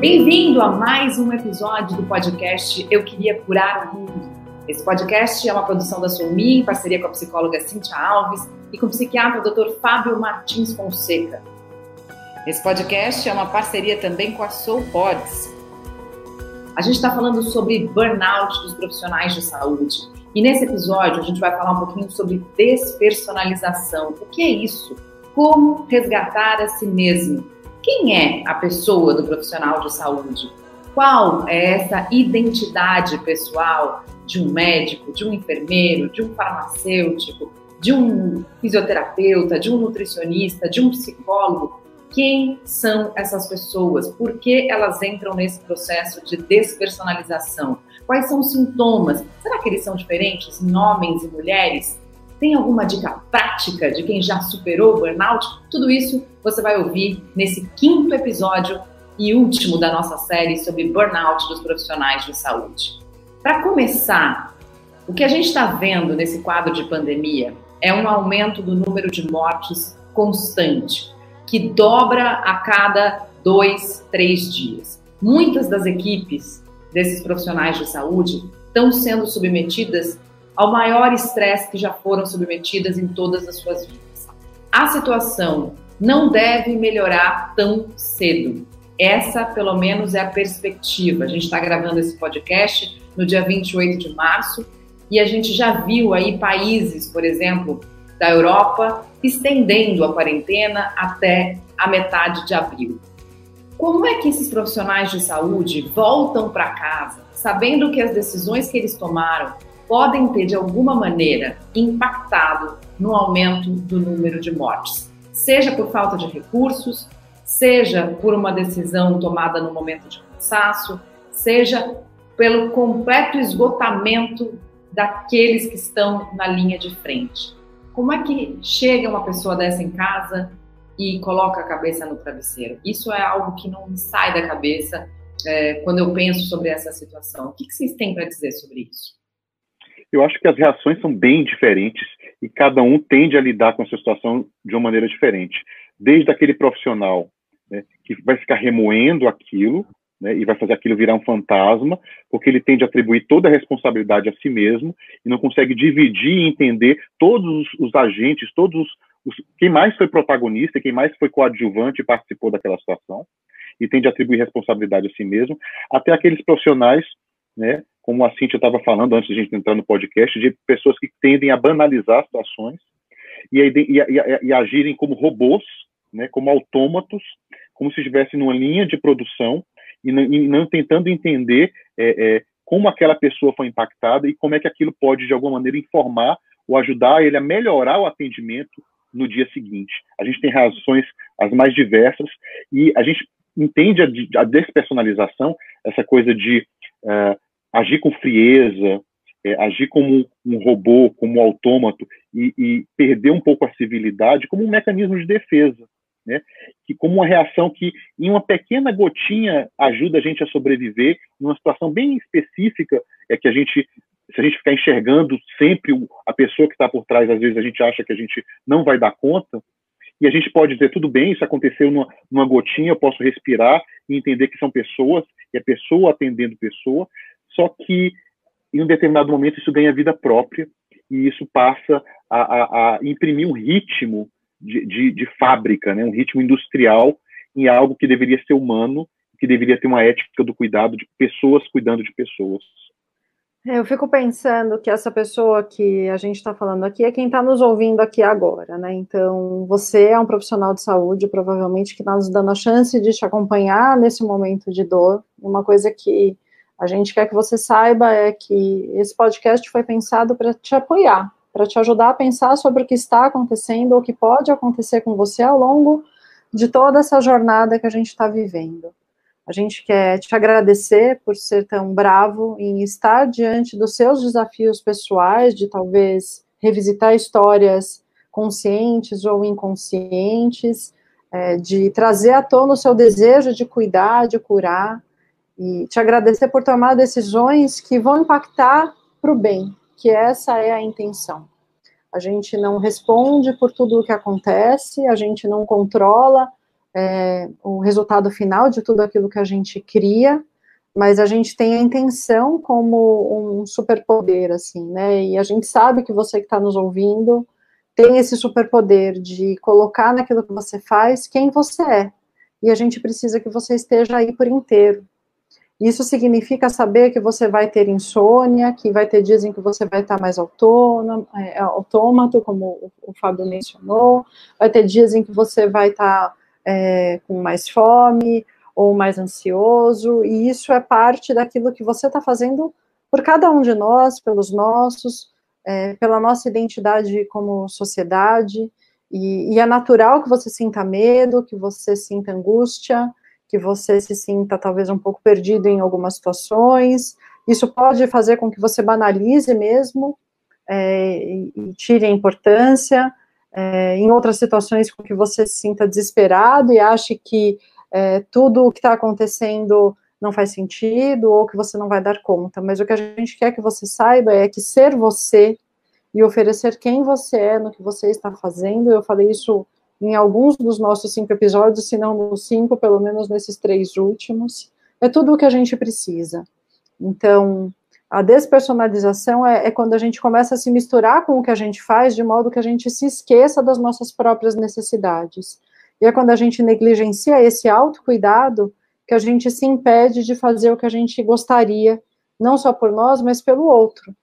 Bem-vindo a mais um episódio do podcast Eu Queria Curar o Mundo. Esse podcast é uma produção da Soumi, em parceria com a psicóloga Cíntia Alves e com o psiquiatra Dr. Fábio Martins Fonseca. Esse podcast é uma parceria também com a Soul Pods. A gente está falando sobre burnout dos profissionais de saúde. E nesse episódio a gente vai falar um pouquinho sobre despersonalização. O que é isso? Como resgatar a si mesmo? Quem é a pessoa do profissional de saúde? Qual é essa identidade pessoal de um médico, de um enfermeiro, de um farmacêutico, de um fisioterapeuta, de um nutricionista, de um psicólogo? Quem são essas pessoas? Por que elas entram nesse processo de despersonalização? Quais são os sintomas? Será que eles são diferentes em homens e mulheres? Tem alguma dica prática de quem já superou o burnout? Tudo isso você vai ouvir nesse quinto episódio e último da nossa série sobre burnout dos profissionais de saúde. Para começar, o que a gente está vendo nesse quadro de pandemia é um aumento do número de mortes constante, que dobra a cada dois, três dias. Muitas das equipes desses profissionais de saúde estão sendo submetidas ao maior estresse que já foram submetidas em todas as suas vidas. A situação não deve melhorar tão cedo. Essa, pelo menos, é a perspectiva. A gente está gravando esse podcast no dia 28 de março e a gente já viu aí países, por exemplo, da Europa, estendendo a quarentena até a metade de abril. Como é que esses profissionais de saúde voltam para casa sabendo que as decisões que eles tomaram podem ter, de alguma maneira, impactado no aumento do número de mortes, seja por falta de recursos, seja por uma decisão tomada no momento de cansaço, seja pelo completo esgotamento daqueles que estão na linha de frente. Como é que chega uma pessoa dessa em casa e coloca a cabeça no travesseiro? Isso é algo que não me sai da cabeça é, quando eu penso sobre essa situação. O que, que vocês têm para dizer sobre isso? Eu acho que as reações são bem diferentes e cada um tende a lidar com essa situação de uma maneira diferente. Desde aquele profissional né, que vai ficar remoendo aquilo né, e vai fazer aquilo virar um fantasma, porque ele tende a atribuir toda a responsabilidade a si mesmo e não consegue dividir e entender todos os, agentes, todos os, os, quem mais foi protagonista, quem mais foi coadjuvante e participou daquela situação, e tende a atribuir responsabilidade a si mesmo, até aqueles profissionais né, como a Cintia estava falando antes de a gente entrar no podcast, de pessoas que tendem a banalizar situações e, e, e, agirem como robôs, né, como autômatos, como se estivessem numa linha de produção e não, não tentando entender é, é, como aquela pessoa foi impactada e como é que aquilo pode, de alguma maneira, informar ou ajudar ele a melhorar o atendimento no dia seguinte. A gente tem razões as mais diversas e a gente entende a, a despersonalização, essa coisa de uh, agir com frieza, é, agir como um robô, como um autômato e, e, perder um pouco a civilidade como um mecanismo de defesa, né? Que como uma reação que em uma pequena gotinha ajuda a gente a sobreviver. Numa situação bem específica é que a gente se a gente ficar enxergando sempre a pessoa que está por trás, às vezes a gente acha que a gente não vai dar conta, e a gente pode dizer, tudo bem, isso aconteceu numa, numa gotinha, eu posso respirar e entender que são pessoas, e é pessoa atendendo pessoa, só que em um determinado momento isso ganha vida própria e isso passa a, a, a imprimir um ritmo de, de, de, fábrica, né? um ritmo industrial em algo que deveria ser humano, que deveria ter uma ética do cuidado de pessoas cuidando de pessoas. É, eu fico pensando que essa pessoa que a gente está falando aqui é quem está nos ouvindo aqui agora, né? Então, você é um profissional de saúde, provavelmente, que está nos dando a chance de te acompanhar nesse momento de dor. Uma coisa que a gente quer que você saiba é que esse podcast foi pensado para te apoiar, para te ajudar a pensar sobre o que está acontecendo ou o que pode acontecer com você ao longo de toda essa jornada que a gente está vivendo. A gente quer te agradecer por ser tão bravo em estar diante dos seus desafios pessoais, de talvez revisitar histórias conscientes ou inconscientes, é, de trazer à tona o seu desejo de cuidar, de curar, e te agradecer por tomar decisões que vão impactar para o bem, que essa é a intenção. A gente não responde por tudo o que acontece, a gente não controla é, o resultado final de tudo aquilo que a gente cria, mas a gente tem a intenção como um superpoder, assim, né? E a gente sabe que você que está nos ouvindo tem esse superpoder de colocar naquilo que você faz quem você é. E a gente precisa que você esteja aí por inteiro. Isso significa saber que você vai ter insônia, que vai ter dias em que você vai estar mais autônomo, é, autômato, como o, o Fábio mencionou, vai ter dias em que você vai estar é, com mais fome ou mais ansioso, e isso é parte daquilo que você está fazendo por cada um de nós, pelos nossos, é, pela nossa identidade como sociedade, e, e é natural que você sinta medo, que você sinta angústia, que você se sinta talvez um pouco perdido em algumas situações. Isso pode fazer com que você banalize mesmo é, e tire a importância. É, em outras situações, com que você se sinta desesperado e ache que é, tudo o que está acontecendo não faz sentido ou que você não vai dar conta. Mas o que a gente quer que você saiba é que ser você e oferecer quem você é no que você está fazendo, eu falei isso em alguns dos nossos cinco episódios, se não nos cinco, pelo menos nesses três últimos, é tudo o que a gente precisa. Então, a despersonalização é, é, quando a gente começa a se misturar com o que a gente faz, de modo que a gente se esqueça das nossas próprias necessidades. E é quando a gente negligencia esse autocuidado que a gente se impede de fazer o que a gente gostaria, não só por nós, mas pelo outro.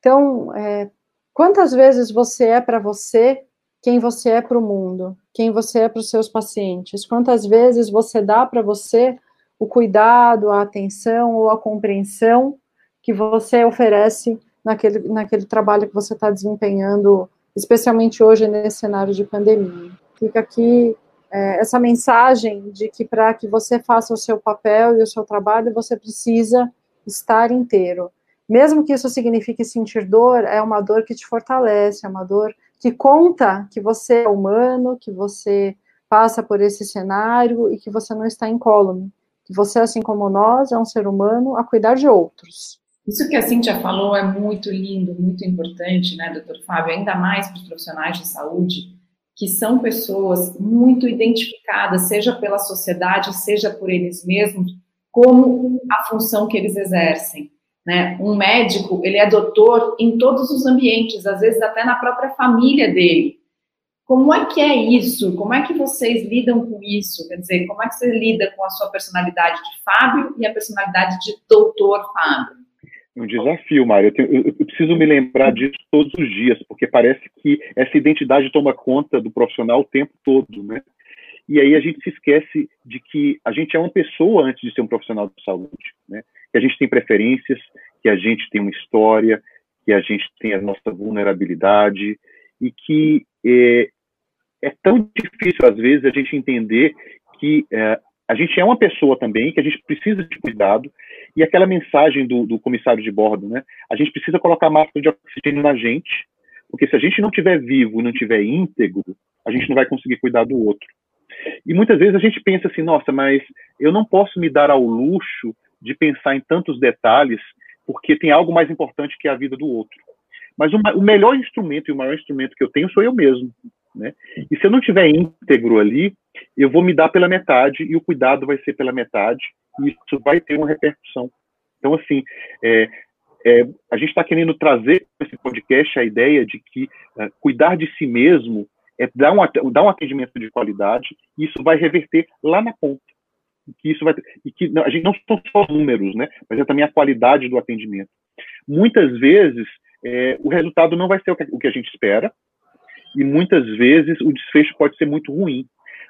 Então, é, quantas vezes você é para você quem você é para o mundo, quem você é para os seus pacientes? Quantas vezes você dá para você o cuidado, a atenção ou a compreensão que você oferece naquele, naquele trabalho que você está desempenhando, especialmente hoje nesse cenário de pandemia? Fica aqui é, essa mensagem de que para que você faça o seu papel e o seu trabalho, você precisa estar inteiro. Mesmo que isso signifique sentir dor, é uma dor que te fortalece, é uma dor que conta que você é humano, que você passa por esse cenário e que você não está incólume. Que você, assim como nós, é um ser humano a cuidar de outros. Isso que a Cintia falou é muito lindo, muito importante, né, doutor Fábio? Ainda mais para os profissionais de saúde, que são pessoas muito identificadas, seja pela sociedade, seja por eles mesmos, como a função que eles exercem. Né? Um médico, ele é doutor em todos os ambientes, às vezes até na própria família dele. Como é que é isso? Como é que vocês lidam com isso? Quer dizer, como é que você lida com a sua personalidade de Fábio e a personalidade de doutor Fábio? um desafio, Mário. Eu, eu, eu, preciso me lembrar disso todos os dias, porque parece que essa identidade toma conta do profissional o tempo todo, né? E aí a gente se esquece de que a gente é uma pessoa antes de ser um profissional de saúde, né? Que a gente tem preferências, que a gente tem uma história, que a gente tem a nossa vulnerabilidade e que é, é tão difícil às vezes a gente entender que é, a gente é uma pessoa também, que a gente precisa de cuidado, e aquela mensagem do, do comissário de bordo, né? A gente precisa colocar máscara de oxigênio na gente, porque se a gente não tiver vivo, não tiver íntegro, a gente não vai conseguir cuidar do outro. E muitas vezes a gente pensa assim, nossa, mas eu não posso me dar ao luxo de pensar em tantos detalhes, porque tem algo mais importante que a vida do outro. Mas o, o melhor instrumento e o maior instrumento que eu tenho sou eu mesmo. Né? E se eu não tiver íntegro ali, eu vou me dar pela metade e o cuidado vai ser pela metade e isso vai ter uma repercussão. Então, assim, é, é, a gente está querendo trazer esse podcast a ideia de que é, cuidar de si mesmo é dar um, dar um atendimento de qualidade e isso vai reverter lá na ponta. Que isso vai, e que a gente não são só números, né, mas é também a qualidade do atendimento. Muitas vezes, é, o resultado não vai ser o que, o que a gente espera, e muitas vezes o desfecho pode ser muito ruim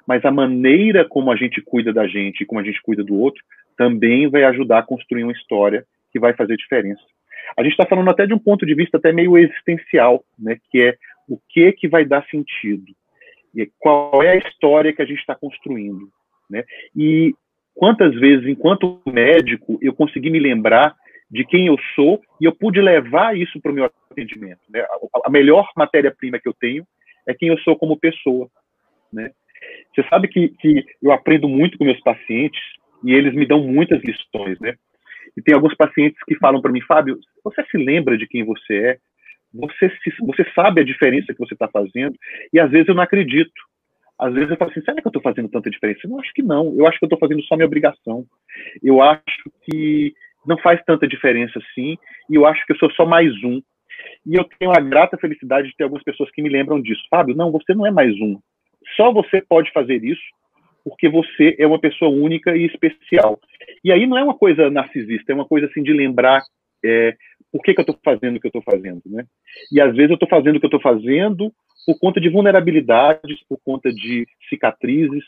mas a maneira como a gente cuida da gente e como a gente cuida do outro também vai ajudar a construir uma história que vai fazer diferença. A gente está falando até de um ponto de vista até meio existencial, né, que é o que que vai dar sentido e qual é a história que a gente está construindo, né? E quantas vezes, enquanto médico, eu consegui me lembrar de quem eu sou e eu pude levar isso para o meu atendimento. Né? A melhor matéria-prima que eu tenho é quem eu sou como pessoa, né? Você sabe que, que eu aprendo muito com meus pacientes e eles me dão muitas lições, né? E tem alguns pacientes que falam para mim, Fábio, você se lembra de quem você é? Você, se, você sabe a diferença que você está fazendo? E às vezes eu não acredito. Às vezes eu falo assim, será que eu estou fazendo tanta diferença? Eu acho que não. Eu acho que eu estou fazendo só minha obrigação. Eu acho que não faz tanta diferença assim, e eu acho que eu sou só mais um. E eu tenho a grata felicidade de ter algumas pessoas que me lembram disso. Fábio, não, você não é mais um. Só você pode fazer isso, porque você é uma pessoa única e especial. E aí não é uma coisa narcisista, é uma coisa assim de lembrar é, por que, que eu estou fazendo o que eu estou fazendo, né? E às vezes eu estou fazendo o que eu estou fazendo por conta de vulnerabilidades, por conta de cicatrizes,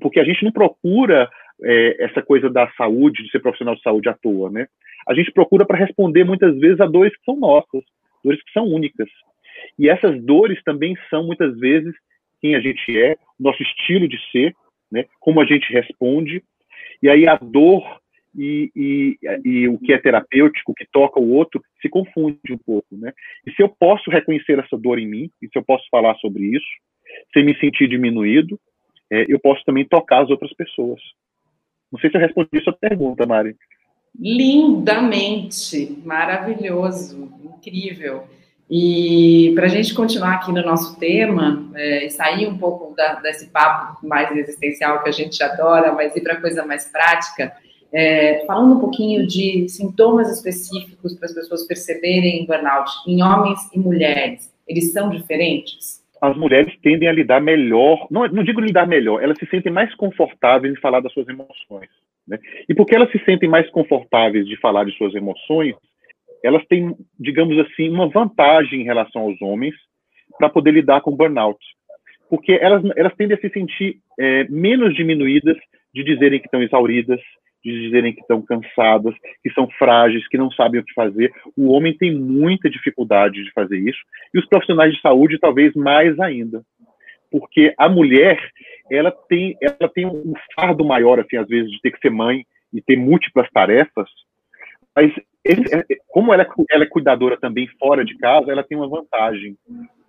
porque a gente não procura é, essa coisa da saúde, de ser profissional de saúde à toa, né? A gente procura para responder muitas vezes a dores que são nossas, dores que são únicas. E essas dores também são muitas vezes quem a gente é, nosso estilo de ser, né? Como a gente responde. E aí a dor e, e, e, o que é terapêutico, o que toca o outro, se confunde um pouco, né? E se eu posso reconhecer essa dor em mim, e se eu posso falar sobre isso, sem me sentir diminuído, é, eu posso também tocar as outras pessoas. Não sei se eu respondi sua pergunta, Mari. Lindamente, maravilhoso, incrível. E para a gente continuar aqui no nosso tema é, e sair um pouco da, desse papo mais existencial que a gente adora, mas ir para coisa mais prática, é, falando um pouquinho de sintomas específicos para as pessoas perceberem burnout em homens e mulheres, eles são diferentes? As mulheres tendem a lidar melhor, não, não digo lidar melhor, elas se sentem mais confortáveis em falar das suas emoções. Né? E porque elas se sentem mais confortáveis de falar de suas emoções, elas têm, digamos assim, uma vantagem em relação aos homens para poder lidar com burnout. Porque elas, elas tendem a se sentir é, menos diminuídas de dizerem que estão exauridas, de dizerem que estão cansadas, que são frágeis, que não sabem o que fazer. O homem tem muita dificuldade de fazer isso, e os profissionais de saúde talvez mais ainda. Porque a mulher, ela tem, ela tem um fardo maior, assim, às vezes, de ter que ser mãe e ter múltiplas tarefas, mas esse, é, como ela é, ela é cuidadora também fora de casa, ela tem uma vantagem,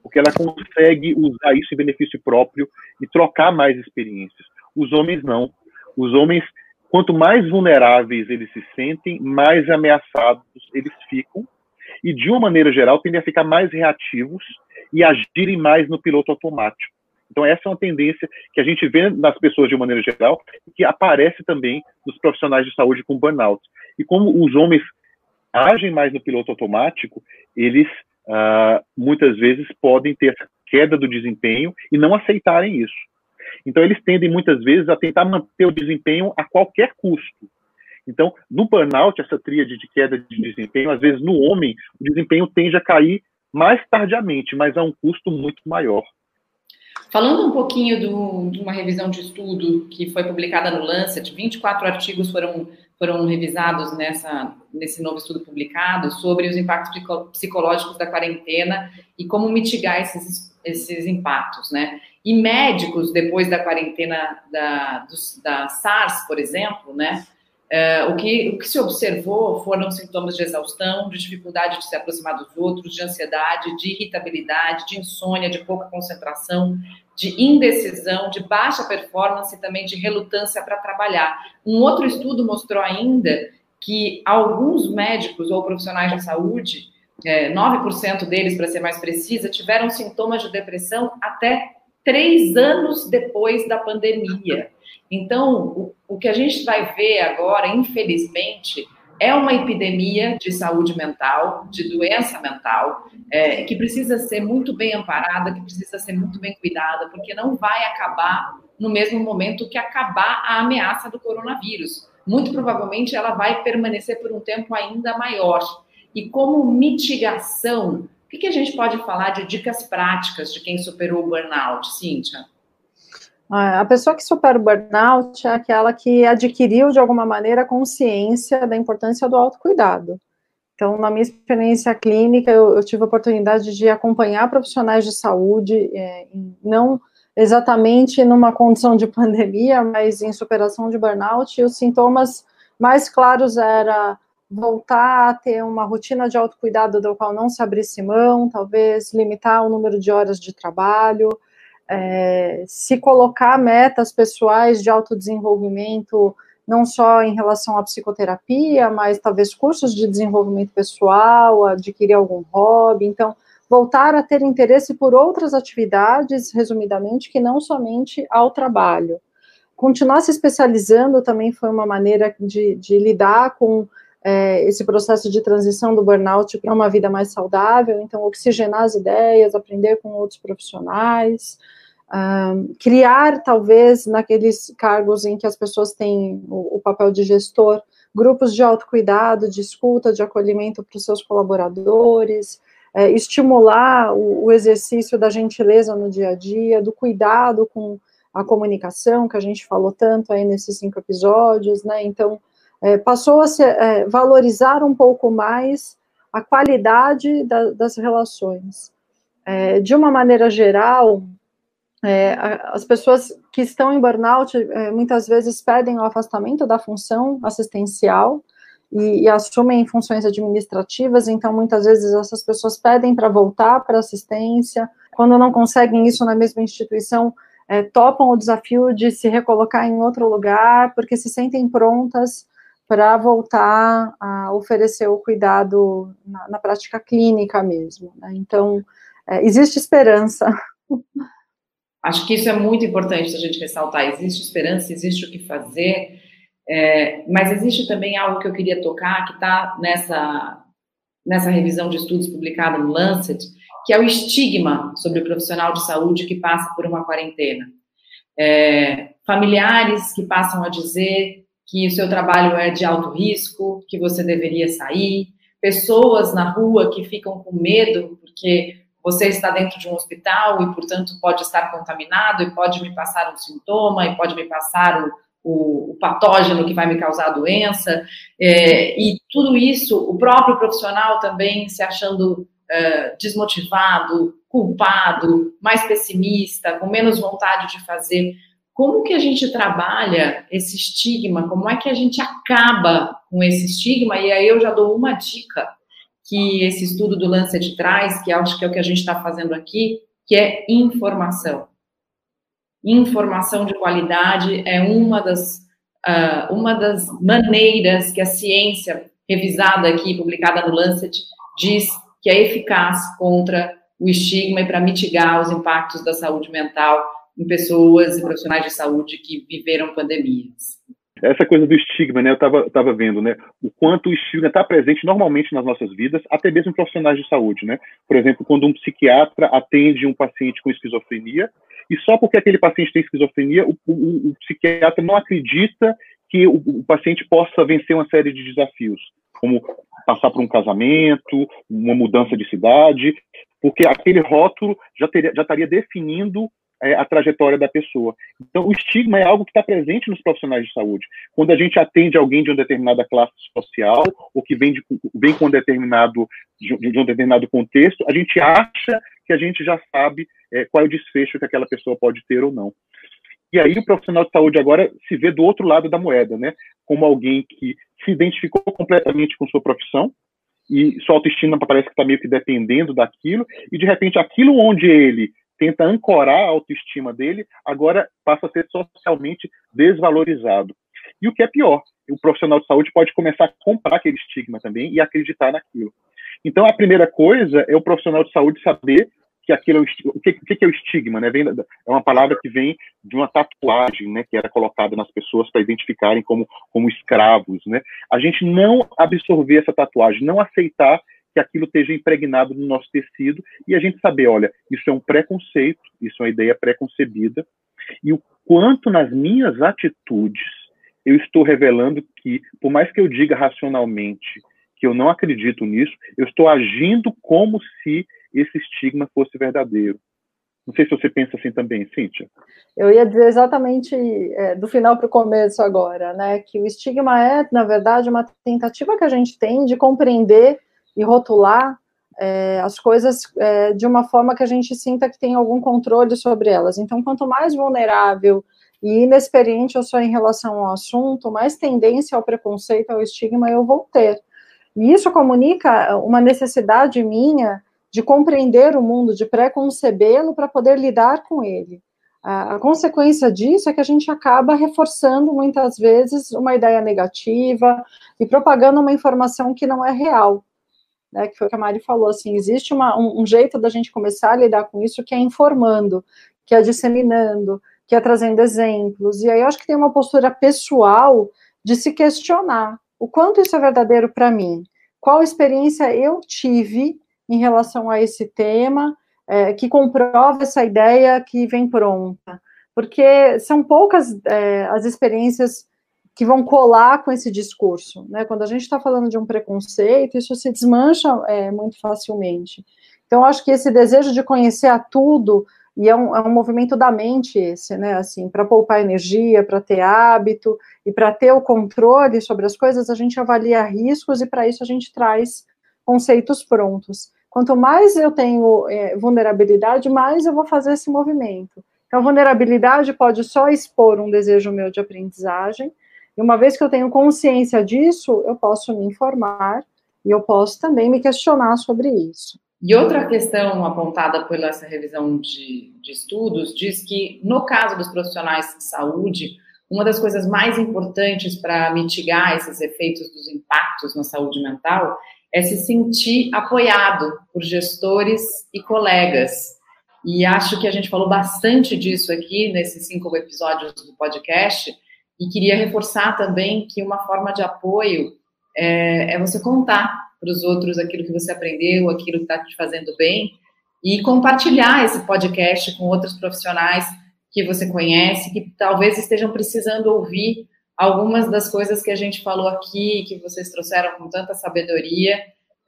porque ela consegue usar isso em benefício próprio e trocar mais experiências. Os homens não. Os homens quanto mais vulneráveis eles se sentem, mais ameaçados eles ficam e, de uma maneira geral, tendem a ficar mais reativos e agirem mais no piloto automático. Então, essa é uma tendência que a gente vê nas pessoas de uma maneira geral e que aparece também nos profissionais de saúde com burnout. E como os homens agem mais no piloto automático, eles uh, muitas vezes podem ter queda do desempenho e não aceitarem isso. Então, eles tendem muitas vezes a tentar manter o desempenho a qualquer custo. Então, no burnout, essa tríade de queda de desempenho, às vezes no homem, o desempenho tende a cair mais tardiamente, mas a um custo muito maior. Falando um pouquinho do, de uma revisão de estudo que foi publicada no Lancet, 24 artigos foram, foram revisados nessa, nesse novo estudo publicado sobre os impactos psicológicos da quarentena e como mitigar esses, esses impactos, né? E médicos, depois da quarentena da, da SARS, por exemplo, né? É, o, que, o que se observou foram sintomas de exaustão, de dificuldade de se aproximar dos outros, de ansiedade, de irritabilidade, de insônia, de pouca concentração, de indecisão, de baixa performance e também de relutância para trabalhar. Um outro estudo mostrou ainda que alguns médicos ou profissionais de saúde, é, 9% deles, para ser mais precisa, tiveram sintomas de depressão até três anos depois da pandemia. Então, o, o que a gente vai ver agora, infelizmente, é uma epidemia de saúde mental, de doença mental, é, que precisa ser muito bem amparada, que precisa ser muito bem cuidada, porque não vai acabar no mesmo momento que acabar a ameaça do coronavírus. Muito provavelmente ela vai permanecer por um tempo ainda maior. E como mitigação o que, que a gente pode falar de dicas práticas de quem superou o burnout, Cíntia? A pessoa que supera o burnout é aquela que adquiriu, de alguma maneira, consciência da importância do autocuidado. Então, na minha experiência clínica, eu, eu tive a oportunidade de acompanhar profissionais de saúde, é, não exatamente numa condição de pandemia, mas em superação de burnout, e os sintomas mais claros era voltar a ter uma rotina de autocuidado do qual não se abrisse mão, talvez limitar o número de horas de trabalho, é, se colocar metas pessoais de autodesenvolvimento, não só em relação à psicoterapia, mas talvez cursos de desenvolvimento pessoal, adquirir algum hobby. Então, voltar a ter interesse por outras atividades, resumidamente, que não somente ao trabalho. Continuar se especializando também foi uma maneira de, de lidar com é, esse processo de transição do burnout para uma vida mais saudável, então oxigenar as ideias, aprender com outros profissionais, um, criar talvez naqueles cargos em que as pessoas têm o, o papel de gestor, grupos de autocuidado, de escuta, de acolhimento para os seus colaboradores, é, estimular o, o exercício da gentileza no dia a dia, do cuidado com a comunicação, que a gente falou tanto aí nesses cinco episódios, né? Então, é, passou a se é, valorizar um pouco mais a qualidade da, das relações. É, de uma maneira geral, é, as pessoas que estão em burnout é, muitas vezes pedem o afastamento da função assistencial e, e, assumem funções administrativas, então muitas vezes essas pessoas pedem para voltar para assistência, quando não conseguem isso na mesma instituição, é, topam o desafio de se recolocar em outro lugar, porque se sentem prontas para voltar a oferecer o cuidado na, na prática clínica mesmo. Né? Então, é, existe esperança. Acho que isso é muito importante a gente ressaltar. Existe esperança, existe o que fazer, é, mas existe também algo que eu queria tocar, que está nessa, nessa revisão de estudos publicada no Lancet, que é o estigma sobre o profissional de saúde que passa por uma quarentena. É, familiares que passam a dizer que o seu trabalho é de alto risco, que você deveria sair, pessoas na rua que ficam com medo porque você está dentro de um hospital e, portanto, pode estar contaminado e pode me passar um sintoma e pode me passar o, o, o patógeno que vai me causar a doença. É, e tudo isso, o próprio profissional também se achando é, desmotivado, culpado, mais pessimista, com menos vontade de fazer. Como que a gente trabalha esse estigma? Como é que a gente acaba com esse estigma? E aí eu já dou uma dica que esse estudo do Lancet traz, que acho que é o que a gente está fazendo aqui, que é informação. Informação de qualidade é uma das, uh, uma das maneiras que a ciência, revisada aqui, publicada no Lancet, diz que é eficaz contra o estigma e para mitigar os impactos da saúde mental em pessoas e profissionais de saúde que viveram pandemias essa coisa do estigma, né? Eu estava tava vendo, né? O quanto o estigma está presente normalmente nas nossas vidas, até mesmo em profissionais de saúde, né? Por exemplo, quando um psiquiatra atende um paciente com esquizofrenia, e só porque aquele paciente tem esquizofrenia, o, o, o psiquiatra não acredita que o, o, paciente possa vencer uma série de desafios, como passar por um casamento, uma mudança de cidade, porque aquele rótulo já, teria, já estaria definindo é, a trajetória da pessoa. Então, o estigma é algo que está presente nos profissionais de saúde. Quando a gente atende alguém de uma determinada classe social ou que vem, de, vem com um determinado, de, de um determinado contexto, a gente acha que a gente já sabe é, qual é o desfecho que aquela pessoa pode ter ou não. E aí o profissional de saúde agora se vê do outro lado da moeda, né? Como alguém que se identificou completamente com sua profissão e sua autoestima parece que está meio que dependendo daquilo e de repente aquilo onde ele tenta ancorar a autoestima dele, agora passa a ser socialmente desvalorizado. E o que é pior, o profissional de saúde pode começar a comprar aquele estigma também e acreditar naquilo. Então, a primeira coisa é o profissional de saúde saber que aquilo é o, o que, que é o estigma, né? Vem, é uma palavra que vem de uma tatuagem, né? Que era colocada nas pessoas para identificarem como, como escravos, né? A gente não absorver essa tatuagem, não aceitar que aquilo esteja impregnado no nosso tecido e a gente saber, olha, isso é um preconceito, isso é uma ideia preconcebida, e o quanto nas minhas atitudes eu estou revelando que, por mais que eu diga racionalmente que eu não acredito nisso, eu estou agindo como se esse estigma fosse verdadeiro. Não sei se você pensa assim também, Cíntia. Eu ia dizer exatamente é, do final para o começo agora, né? Que o estigma é, na verdade, uma tentativa que a gente tem de compreender e rotular é, as coisas é, de uma forma que a gente sinta que tem algum controle sobre elas. Então, quanto mais vulnerável e inexperiente eu sou em relação ao assunto, mais tendência ao preconceito, ao estigma eu vou ter. E isso comunica uma necessidade minha de compreender o mundo, de preconcebê-lo para poder lidar com ele. A, a, consequência disso é que a gente acaba reforçando muitas vezes uma ideia negativa e propagando uma informação que não é real. Né, que foi o que a Mari falou, assim, existe uma, um, um jeito da gente começar a lidar com isso que é informando, que é disseminando, que é trazendo exemplos, e aí eu acho que tem uma postura pessoal de se questionar o quanto isso é verdadeiro para mim, qual experiência eu tive em relação a esse tema, é, que comprova essa ideia que vem pronta. Porque são poucas é, as experiências que vão colar com esse discurso. Né? Quando a gente está falando de um preconceito, isso se desmancha é, muito facilmente. Então, acho que esse desejo de conhecer a tudo, e é um, é um movimento da mente esse, né? Assim, para poupar energia, para ter hábito e para ter o controle sobre as coisas, a gente avalia riscos e para isso a gente traz conceitos prontos. Quanto mais eu tenho é, vulnerabilidade, mais eu vou fazer esse movimento. Então, vulnerabilidade pode só expor um desejo meu de aprendizagem, e uma vez que eu tenho consciência disso, eu posso me informar e eu posso também me questionar sobre isso. E outra questão apontada pela essa revisão de, de estudos diz que, no caso dos profissionais de saúde, uma das coisas mais importantes para mitigar esses efeitos dos impactos na saúde mental é se sentir apoiado por gestores e colegas. E acho que a gente falou bastante disso aqui nesses cinco episódios do podcast. E queria reforçar também que uma forma de apoio é, é você contar para os outros aquilo que você aprendeu, aquilo que está te fazendo bem, e compartilhar esse podcast com outros profissionais que você conhece, que talvez estejam precisando ouvir algumas das coisas que a gente falou aqui, que vocês trouxeram com tanta sabedoria,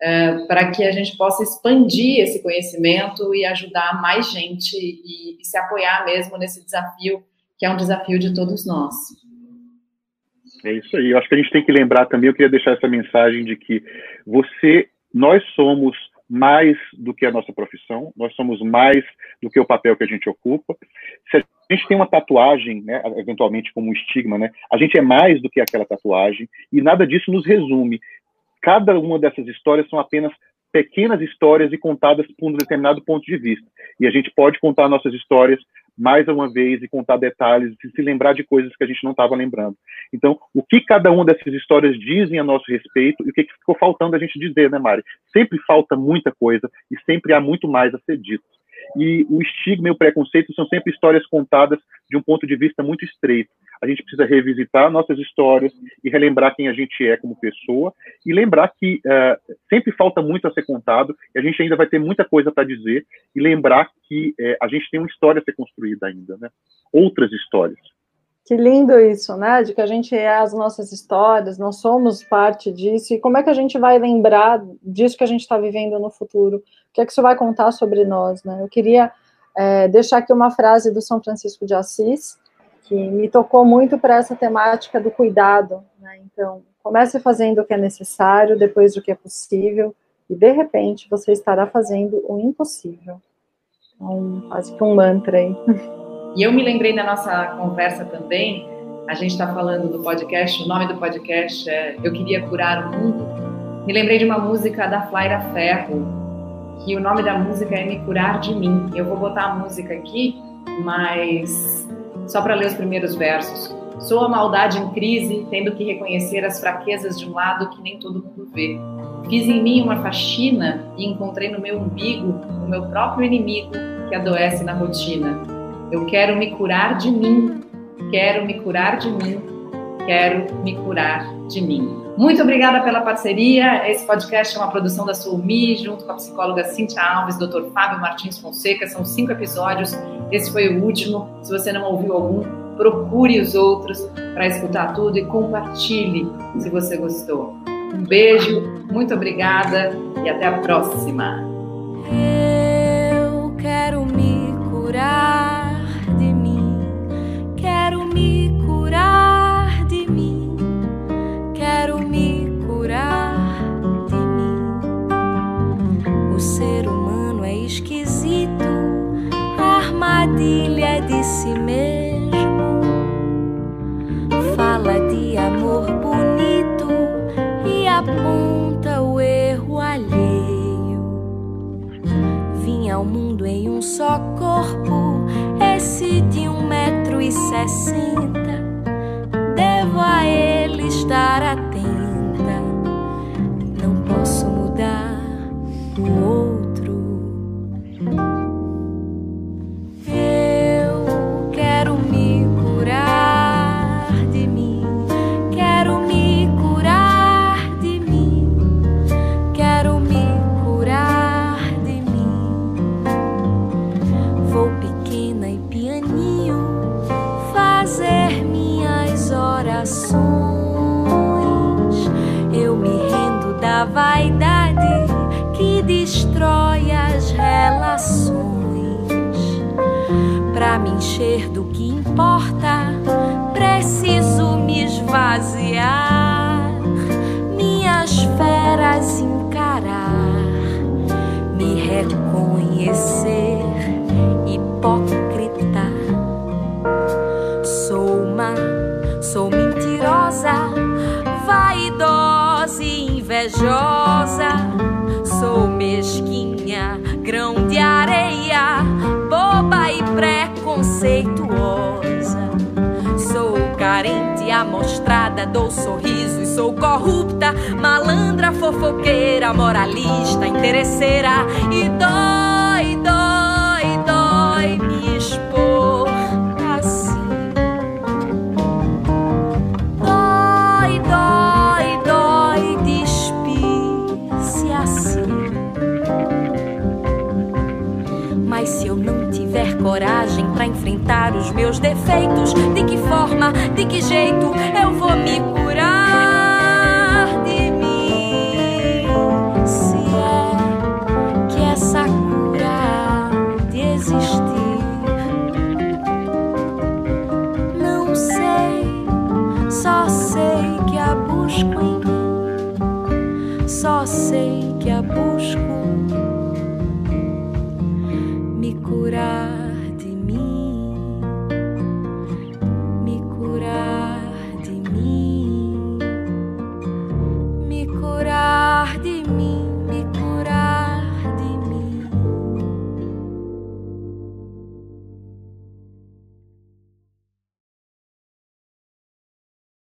é, para que a gente possa expandir esse conhecimento e ajudar mais gente e, e se apoiar mesmo nesse desafio, que é um desafio de todos nós. É isso aí. Eu acho que a gente tem que lembrar também, eu queria deixar essa mensagem de que você, nós somos mais do que a nossa profissão, nós somos mais do que o papel que a gente ocupa. Se a gente tem uma tatuagem, né, eventualmente como um estigma, né, a gente é mais do que aquela tatuagem e nada disso nos resume. Cada uma dessas histórias são apenas pequenas histórias e contadas por um determinado ponto de vista. E a gente pode contar nossas histórias mais uma vez e contar detalhes e se lembrar de coisas que a gente não estava lembrando. Então, o que cada uma dessas histórias dizem a nosso respeito e o que ficou faltando a gente dizer, né, Mari? Sempre falta muita coisa e sempre há muito mais a ser dito. E o estigma e o preconceito são sempre histórias contadas de um ponto de vista muito estreito. A gente precisa revisitar nossas histórias e relembrar quem a gente é como pessoa e lembrar que uh, sempre falta muito a ser contado e a gente ainda vai ter muita coisa para dizer e lembrar que uh, a gente tem uma história a ser construída ainda, né? Outras histórias. Que lindo isso, né? De que a gente é as nossas histórias, nós somos parte disso, e como é que a gente vai lembrar disso que a gente está vivendo no futuro? O que é que isso vai contar sobre nós, né? Eu queria é, deixar aqui uma frase do São Francisco de Assis, que me tocou muito para essa temática do cuidado, né? Então, comece fazendo o que é necessário, depois o que é possível, e de repente você estará fazendo o impossível. Então, quase que um mantra aí. E eu me lembrei da nossa conversa também, a gente está falando do podcast, o nome do podcast é Eu Queria Curar o Mundo. Me lembrei de uma música da Flaira Ferro, que o nome da música é Me Curar de Mim. Eu vou botar a música aqui, mas só para ler os primeiros versos. Sou a maldade em crise, tendo que reconhecer as fraquezas de um lado que nem todo mundo vê. Fiz em mim uma faxina e encontrei no meu umbigo o meu próprio inimigo que adoece na rotina. Eu quero me curar de mim, quero me curar de mim, quero me curar de mim. Muito obrigada pela parceria. Esse podcast é uma produção da Sulmi, junto com a psicóloga Cintia Alves, Dr. Fábio Martins Fonseca. São cinco episódios. Esse foi o último. Se você não ouviu algum, procure os outros para escutar tudo e compartilhe se você gostou. Um beijo, muito obrigada e até a próxima. Eu quero me curar. Armadilha de si mesmo. Fala de amor bonito e aponta o erro alheio. Vim ao mundo em um só corpo, esse de um metro e sessenta. Amostrada, dou sorriso e sou corrupta, malandra, fofoqueira, moralista, interesseira e dói, tiver coragem para enfrentar os meus defeitos, de que forma, de que jeito eu vou me curar?